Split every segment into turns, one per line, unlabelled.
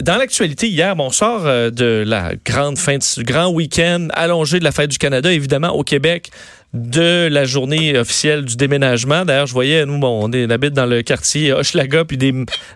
dans l'actualité, hier, on sort euh, de la grande fin de grand week-end allongé de la fête du Canada, évidemment, au Québec de la journée officielle du déménagement. D'ailleurs, je voyais, nous, bon, on, habite dans le quartier Hochelaga, puis des,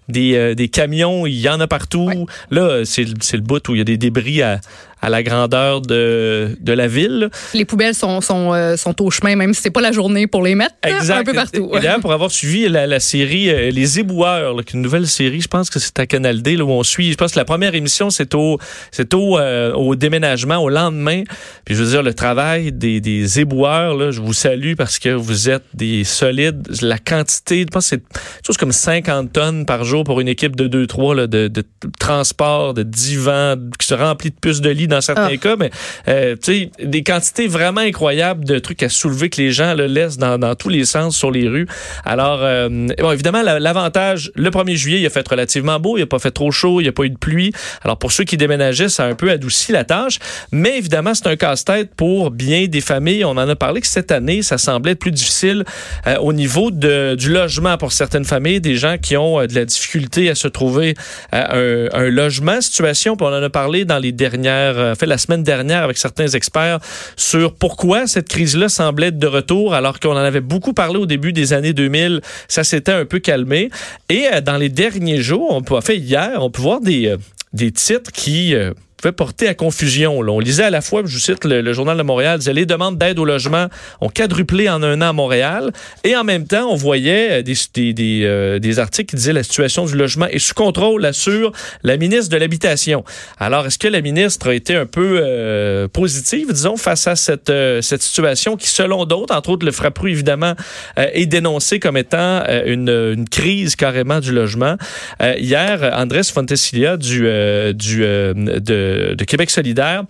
des, euh, des, camions, il y en a partout. Là, c'est le bout où il y a des débris à, à la grandeur de, de la ville.
Les poubelles sont, sont, euh, sont au chemin, même si c'est pas la journée pour les mettre exact. un peu partout.
D'ailleurs, pour avoir suivi la, la série euh, Les Éboueurs, là, une nouvelle série, je pense que c'est à Canal D, là, où on suit, je pense que la première émission, c'est au, c'est au, euh, au déménagement, au lendemain. Puis je veux dire, le travail des, des éboueurs, là, je vous salue parce que vous êtes des solides. La quantité, je pense que c'est chose comme 50 tonnes par jour pour une équipe de 2-3 de, de transport, de divans, qui se remplit de puces de lit dans certains ah. cas, mais euh, tu sais, des quantités vraiment incroyables de trucs à soulever que les gens le laissent dans, dans tous les sens sur les rues. Alors, euh, bon, évidemment, l'avantage, le 1er juillet, il a fait relativement beau, il a pas fait trop chaud, il n'y a pas eu de pluie. Alors, pour ceux qui déménageaient, ça a un peu adouci la tâche. Mais évidemment, c'est un casse-tête pour bien des familles. On en a parlé que cette année, ça semblait être plus difficile euh, au niveau du logement pour certaines familles, des gens qui ont euh, de la difficulté à se trouver un, un, logement. Situation, puis on en a parlé dans les dernières euh, fait la semaine dernière avec certains experts sur pourquoi cette crise-là semblait être de retour alors qu'on en avait beaucoup parlé au début des années 2000. Ça s'était un peu calmé. Et euh, dans les derniers jours, on peut, fait hier, on peut voir euh, des titres qui pouvait porter à confusion. On lisait à la fois, je cite le, Journal de Montréal, disait les demandes d'aide au logement ont quadruplé en un an à Montréal. Et en même temps, on voyait euh, des, des, des, euh, des articles qui disaient la situation du logement est sous contrôle, assure la ministre de l'Habitation. Alors, est-ce que la ministre a été un peu euh, positive, disons, face à cette, cette situation qui, selon d'autres, entre autres le Frappru, évidemment, est dénoncée comme étant une, une, crise carrément du logement. hier, Andrés Fontesilia du, du, de de, Québec solidaire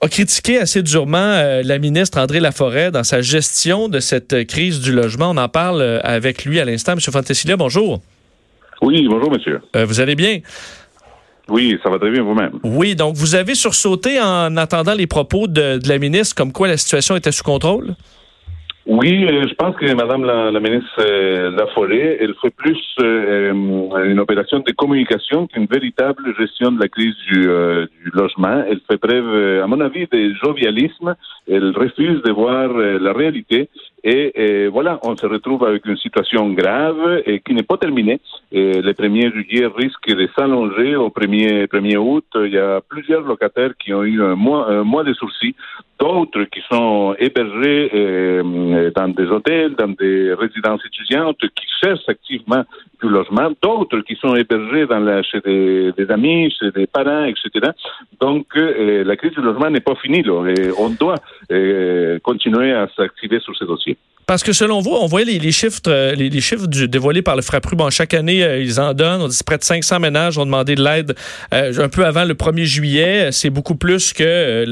a critiqué assez durement euh, la ministre André Laforêt dans sa gestion de cette crise du logement. On en parle euh, avec lui à l'instant. Monsieur Fantesilia, bonjour.
Oui, bonjour, monsieur.
Euh, vous allez bien?
Oui, ça va très bien vous-même.
Oui, donc vous avez sursauté en attendant les propos de, de la ministre comme quoi la situation était sous contrôle?
Oui, euh, je pense que Madame la, la ministre euh, Laforêt, elle fait plus euh, une opération de communication qu'une véritable gestion de la crise du, du, logement. Elle fait preuve, à mon avis, de jovialisme. Elle refuse de voir la réalité. Et, voilà, on se retrouve avec une situation grave et qui n'est pas terminée. Et le 1er juillet risque de s'allonger au 1er, 1er août. Il y a plusieurs locataires qui ont eu un mois, un mois de sourcils d'autres qui sont hébergés euh, dans des hôtels, dans des résidences étudiantes, qui cherchent activement du logement, d'autres qui sont hébergés chez des, amis, chez des parents, etc. Donc, euh, la crise du logement n'est pas finie, et on doit euh, continuer à s'activer sur ces dossiers.
Parce que selon vous, on voyait les, chiffres, euh, les, chiffres dévoilés par le Frappru. Bon, chaque année, euh, ils en donnent. On dit près de 500 ménages ont demandé de l'aide euh, un peu avant le 1er juillet. C'est beaucoup plus que,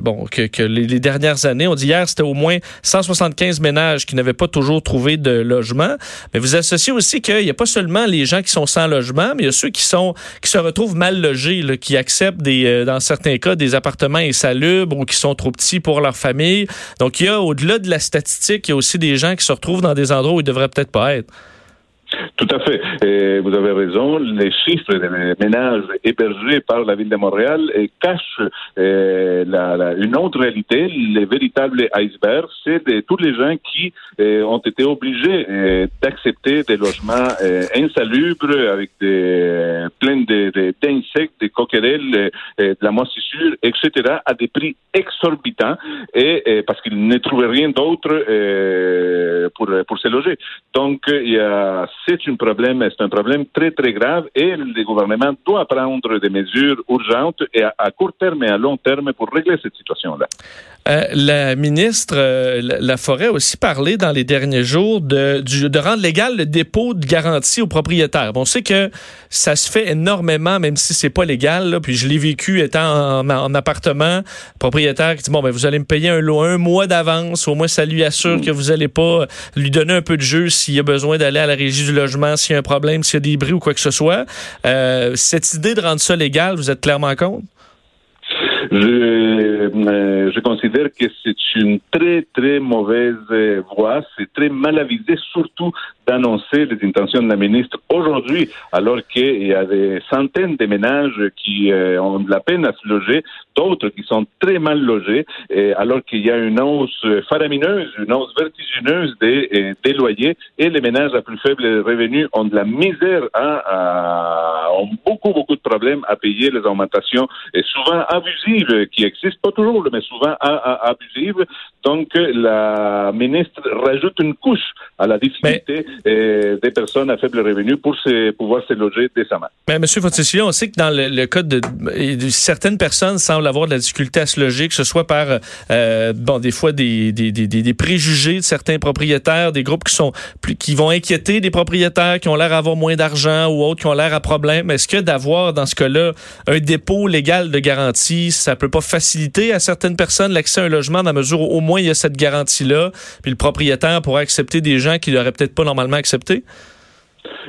bon, que, les, dernières années. On dit hier, c'était au moins 175 ménages qui n'avaient pas toujours trouvé de logement. Mais vous associez aussi qu'il n'y a pas seulement les gens qui sont sans logement, mais il y a ceux qui sont qui se retrouvent mal logés, qui acceptent des, dans certains cas des appartements insalubres ou qui sont trop petits pour leur famille. Donc, il y a au-delà de la statistique, aussi des gens qui se retrouvent dans des endroits où ils devraient peut-être pas être.
Tout à fait. Vous avez raison. Les chiffres des ménages hébergés par la ville de Montréal cachent euh, la, une autre réalité. Les véritables icebergs, c'est de tous les gens qui euh, ont été obligés euh, d'accepter des logements insalubres avec des plein d'insectes, de, de, coquerelles, de la moisissure, etc., à des prix exorbitants, et, parce qu'ils ne trouvaient rien d'autre pour pour se loger. Donc il y a c'est un problème, c'est un problème très très grave et le gouvernement doit prendre des mesures urgentes et à, court terme et à long terme pour régler cette situation-là.
Euh, la ministre euh, la Forêt a aussi parlé dans les derniers jours de, de rendre légal le dépôt de garantie aux propriétaires. Bon, on sait que ça se fait énormément, même si c'est pas légal. puis je l'ai vécu étant en, appartement, propriétaire qui dit bon ben vous allez me payer un, un mois d'avance, au moins ça lui assure mm. que vous allez pas lui donner un peu de jeu s'il a besoin d'aller à la régie du logement, s'il y a un problème, s'il y a des bris ou quoi que ce soit. Euh, cette idée de rendre ça légal, vous êtes clairement contre?
Euh, je considère que c'est une très, très mauvaise voie. C'est très mal avisé, surtout d'annoncer les intentions de la ministre aujourd'hui, alors qu'il y a des centaines de ménages qui euh, ont de la peine à se loger, d'autres qui sont très mal logés, alors qu'il y a une hausse faramineuse, une hausse vertigineuse des, euh, loyers, et les ménages à plus faible revenus ont de la misère, à, ont beaucoup, beaucoup de problèmes à payer les augmentations, et souvent abusives, qui existent, toujours, mais souvent abusives. Donc, la ministre rajoute une couche à la difficulté euh, des personnes à faible revenu pour se, pouvoir se loger décemment.
Mais M. Fonticelli, on sait que dans le, cas de, certaines personnes semblent avoir de la difficulté à se loger, que ce soit par euh, bon des fois des, des, des, des, préjugés de certains propriétaires, des groupes qui sont plus, qui vont inquiéter des propriétaires qui ont l'air d'avoir moins d'argent ou autres qui ont l'air à problème. Est-ce que d'avoir dans ce cas-là un dépôt légal de garantie, ça peut pas faciliter à certaines personnes l'accès à un logement dans la mesure où au moins il y a cette garantie-là, puis le propriétaire pourrait accepter des gens qui n'auraient peut-être pas normalement accepté?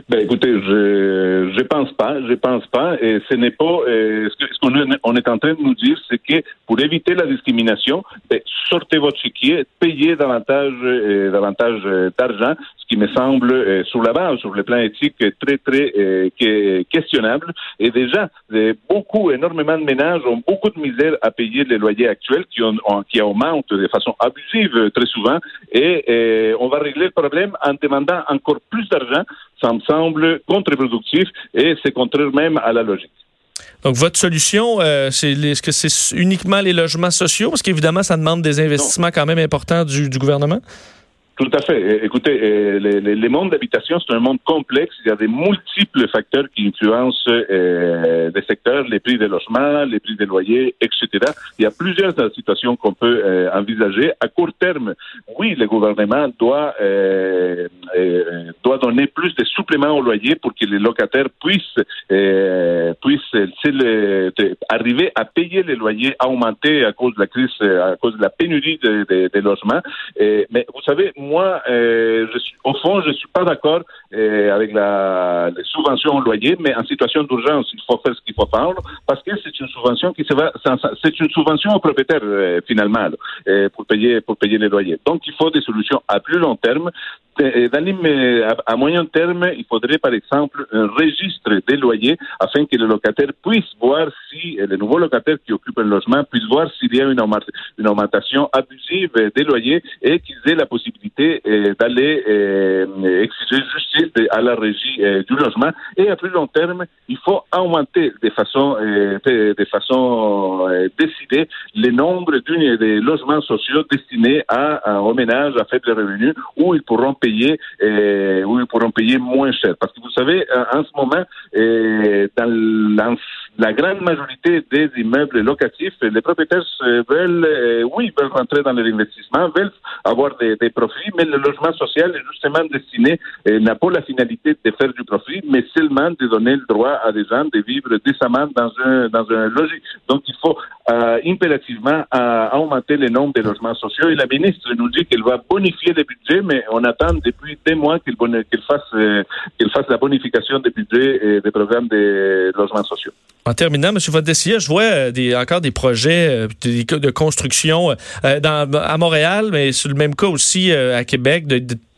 Ben écoutez, je je pense pas, je pense pas, et ce n'est pas euh, ce qu'on on est en train de nous dire, c'est que pour éviter la discrimination, ben, sortez votre chéquier, payez davantage euh, davantage euh, d'argent, ce qui me semble sur la base, sur le plan éthique, très très questionnable. Et déjà, beaucoup, énormément de ménages ont beaucoup de misère à payer les loyers actuels qui ont, qui augmentent de façon abusive très souvent, et on va régler le problème en demandant encore plus d'argent ça me semble contre-productif et c'est contraire même à la logique.
Donc, votre solution, euh, c'est est-ce que c'est uniquement les logements sociaux? Parce qu'évidemment, ça demande des investissements quand même importants du gouvernement.
Tout à fait. Écoutez, euh, les, les, les mondes d'habitation, c'est un monde complexe. Il y a des multiples facteurs qui influencent euh, des secteurs, les prix des logements, les prix des loyers, etc. Il y a plusieurs situations qu'on peut euh, envisager. À court terme, oui, le gouvernement doit euh, doit donner plus de suppléments au loyer pour que les locataires puissent puissent arriver à payer les loyers augmentés à cause de la crise, à cause de la pénurie des de, logements. mais vous savez, moi, euh, je suis, au fond, je suis pas d'accord euh, avec la, les subventions au loyer, mais en situation d'urgence, il faut faire ce qu'il faut faire parce que c'est une subvention qui se va, c'est une subvention au propriétaire euh, finalement pour payer pour payer les loyers. Donc, il faut des solutions à plus long terme. Dans à, moyen terme, il faudrait par exemple un registre des loyers afin que les locataires puissent voir si les nouveaux locataires qui occupent un logement puissent voir s'il y a une, augmentation abusive des loyers et qu'ils aient la possibilité euh, d'aller euh, exiger justice à la régie du logement. Et à plus long terme, il faut augmenter de façon, de, façon décidée le nombre des logements sociaux destinés à, aux ménages à faible revenu où ils pourront payer payer euh, où ils pourront payer moins cher. Parce que vous savez, en, ce moment, euh, dans la, grande majorité des immeubles locatifs, les propriétaires veulent, euh, oui, veulent rentrer dans l'investissement, veulent avoir des, profits, mais le logement social est justement destiné, n'a pas la finalité de faire du profit, mais seulement de donner le droit à des gens de vivre décemment dans un, dans un logis. Donc, il faut impérativement augmenter le nombre de logements sociaux et la ministre nous dit qu'elle va bonifier les budgets, mais on attend depuis des mois qu'il fasse, euh, qu'il fasse la bonification des budgets et des programmes de logements sociaux.
En terminant, M. Vodessier, je vois euh, encore des projets euh, de, construction dans, à Montréal, mais sur le même cas aussi à Québec,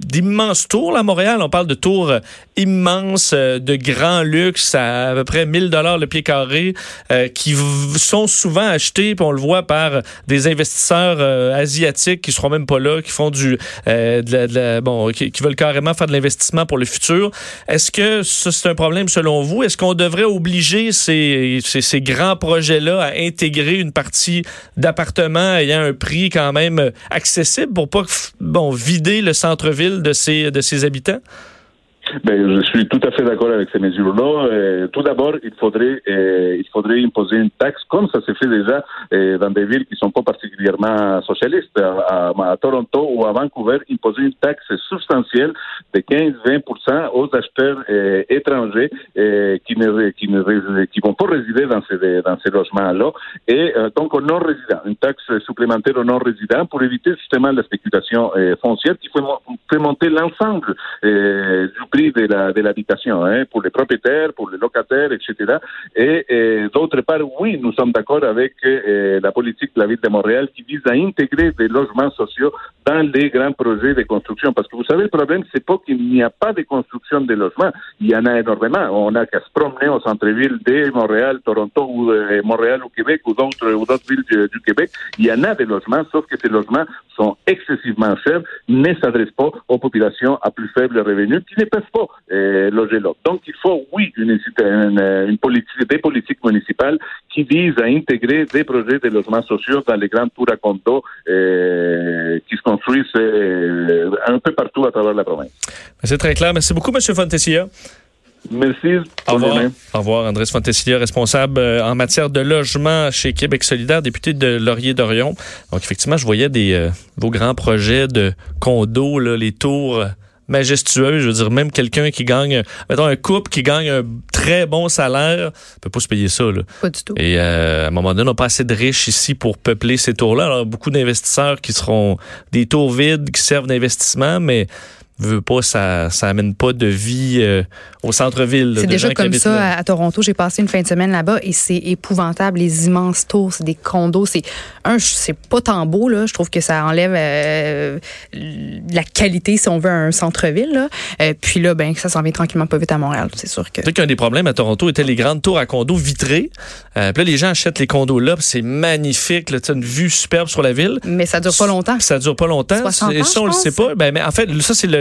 d'immenses tours. à Montréal, on parle de tours immenses, de grands luxe, à, à peu près 1000 dollars le pied carré, qui sont souvent achetés, puis on le voit par des investisseurs asiatiques qui seront même pas là, qui font du de la, bon qui, veulent carrément faire de l'investissement pour le futur. Est-ce que c'est un problème selon vous? Est-ce qu'on devrait obliger ces, ces, grands projets-là à intégrer une partie d'appartements ayant un prix quand même accessible pour pas bon, vider le centre-ville de ses, de ses habitants?
Ben, je suis tout à fait d'accord avec ces mesures-là. Euh, tout d'abord, il faudrait, euh, il faudrait imposer une taxe, comme ça se fait déjà euh, dans des villes qui sont pas particulièrement socialistes. À, Toronto ou à Vancouver, imposer une taxe substantielle de 15-20% aux acheteurs étrangers qui ne qui ne qui vont pas résider dans ces dans ces logements-là. Et donc aux non-résidents, une taxe supplémentaire aux non-résidents pour éviter justement la spéculation foncière qui fait, fait monter l'ensemble du prix de l'habitation, hein, pour les propriétaires, pour les locataires, etc. Et, d'autre part, oui, nous sommes d'accord avec euh, la politique de la ville de Montréal qui vise à intégrer des logements sociaux dans les grands projets de construction. Parce que vous savez, le problème, c'est pas qu'il n'y a pas de construction de logements. Il y en a énormément. On a qu'à se promener au centre-ville de Montréal, Toronto ou euh, Montréal au Québec ou d'autres ou d'autres villes du, Québec. Il y en a des logements, sauf que ces logements sont excessivement chers, ne s'adressent pas aux populations à plus faible revenu pas euh, loger là. Donc, il faut, oui, une, une, politique, des politiques municipales qui visent à intégrer des projets de logements sociaux dans les grandes tours à condo euh, qui se construisent euh, un peu partout à travers la province.
C'est très clair. Merci beaucoup, M. Fontessia.
Merci.
Au revoir. Au revoir, Andrés Fontesilla, responsable euh, en matière de logement chez Québec solidaire, député de Laurier-Dorion. Donc, effectivement, je voyais des euh, vos grands projets de condos, là, les tours majestueux. Je veux dire, même quelqu'un qui gagne, mettons un couple qui gagne un très bon salaire, peut pas se payer ça. Là.
Pas du tout.
Et euh, à un moment donné, on n'a pas assez de riches ici pour peupler ces tours-là. Alors, beaucoup d'investisseurs qui seront des tours vides, qui servent d'investissement, mais veut pas, ça, ça amène pas de vie euh, au centre-ville.
C'est déjà comme ça à, Toronto. J'ai passé une fin de semaine là-bas et c'est épouvantable. Les immenses tours, c'est des condos. C'est un, c'est pas tant beau là. Je trouve que ça enlève euh, la qualité si on veut un centre-ville. Là. Euh, puis là, ben ça s'en vient tranquillement pas vite à Montréal. C'est sûr que.
Qu'un des problèmes à Toronto était les grandes tours à condos vitrées. puis là, les gens achètent les condos là. C'est magnifique. Là, une vue superbe sur la ville.
Mais ça dure pas longtemps.
Ça dure pas longtemps.
et
ça, on le sait pas. Ben, mais en fait, ça c'est le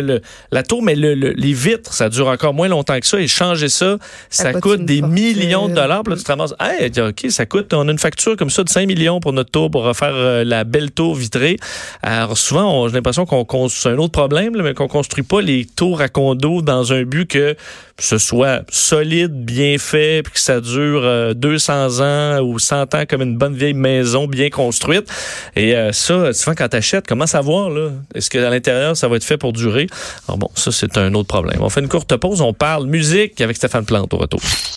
la tour, mais les vitres, ça dure encore moins longtemps que ça. Et changer ça, ça, coûte des millions de dollars. Puis là, tu te ramasses, hey, OK, ça coûte, on a une facture comme ça de 5 millions pour notre tour, pour refaire euh, la belle tour vitrée. Alors souvent, j'ai l'impression qu'on c'est un autre problème, mais qu'on construit pas les tours à condo dans un but que ce soit solide, bien fait, puis que ça dure 200 euh, ans ou 100 ans comme une bonne vieille maison bien construite. Et euh, ça, souvent quand t'achètes, comment savoir là? Est-ce que à l'intérieur ça va être fait pour durer? Alors bon, ça, c'est un autre problème. On fait une courte pause. On parle musique avec Stéphane Plante au retour.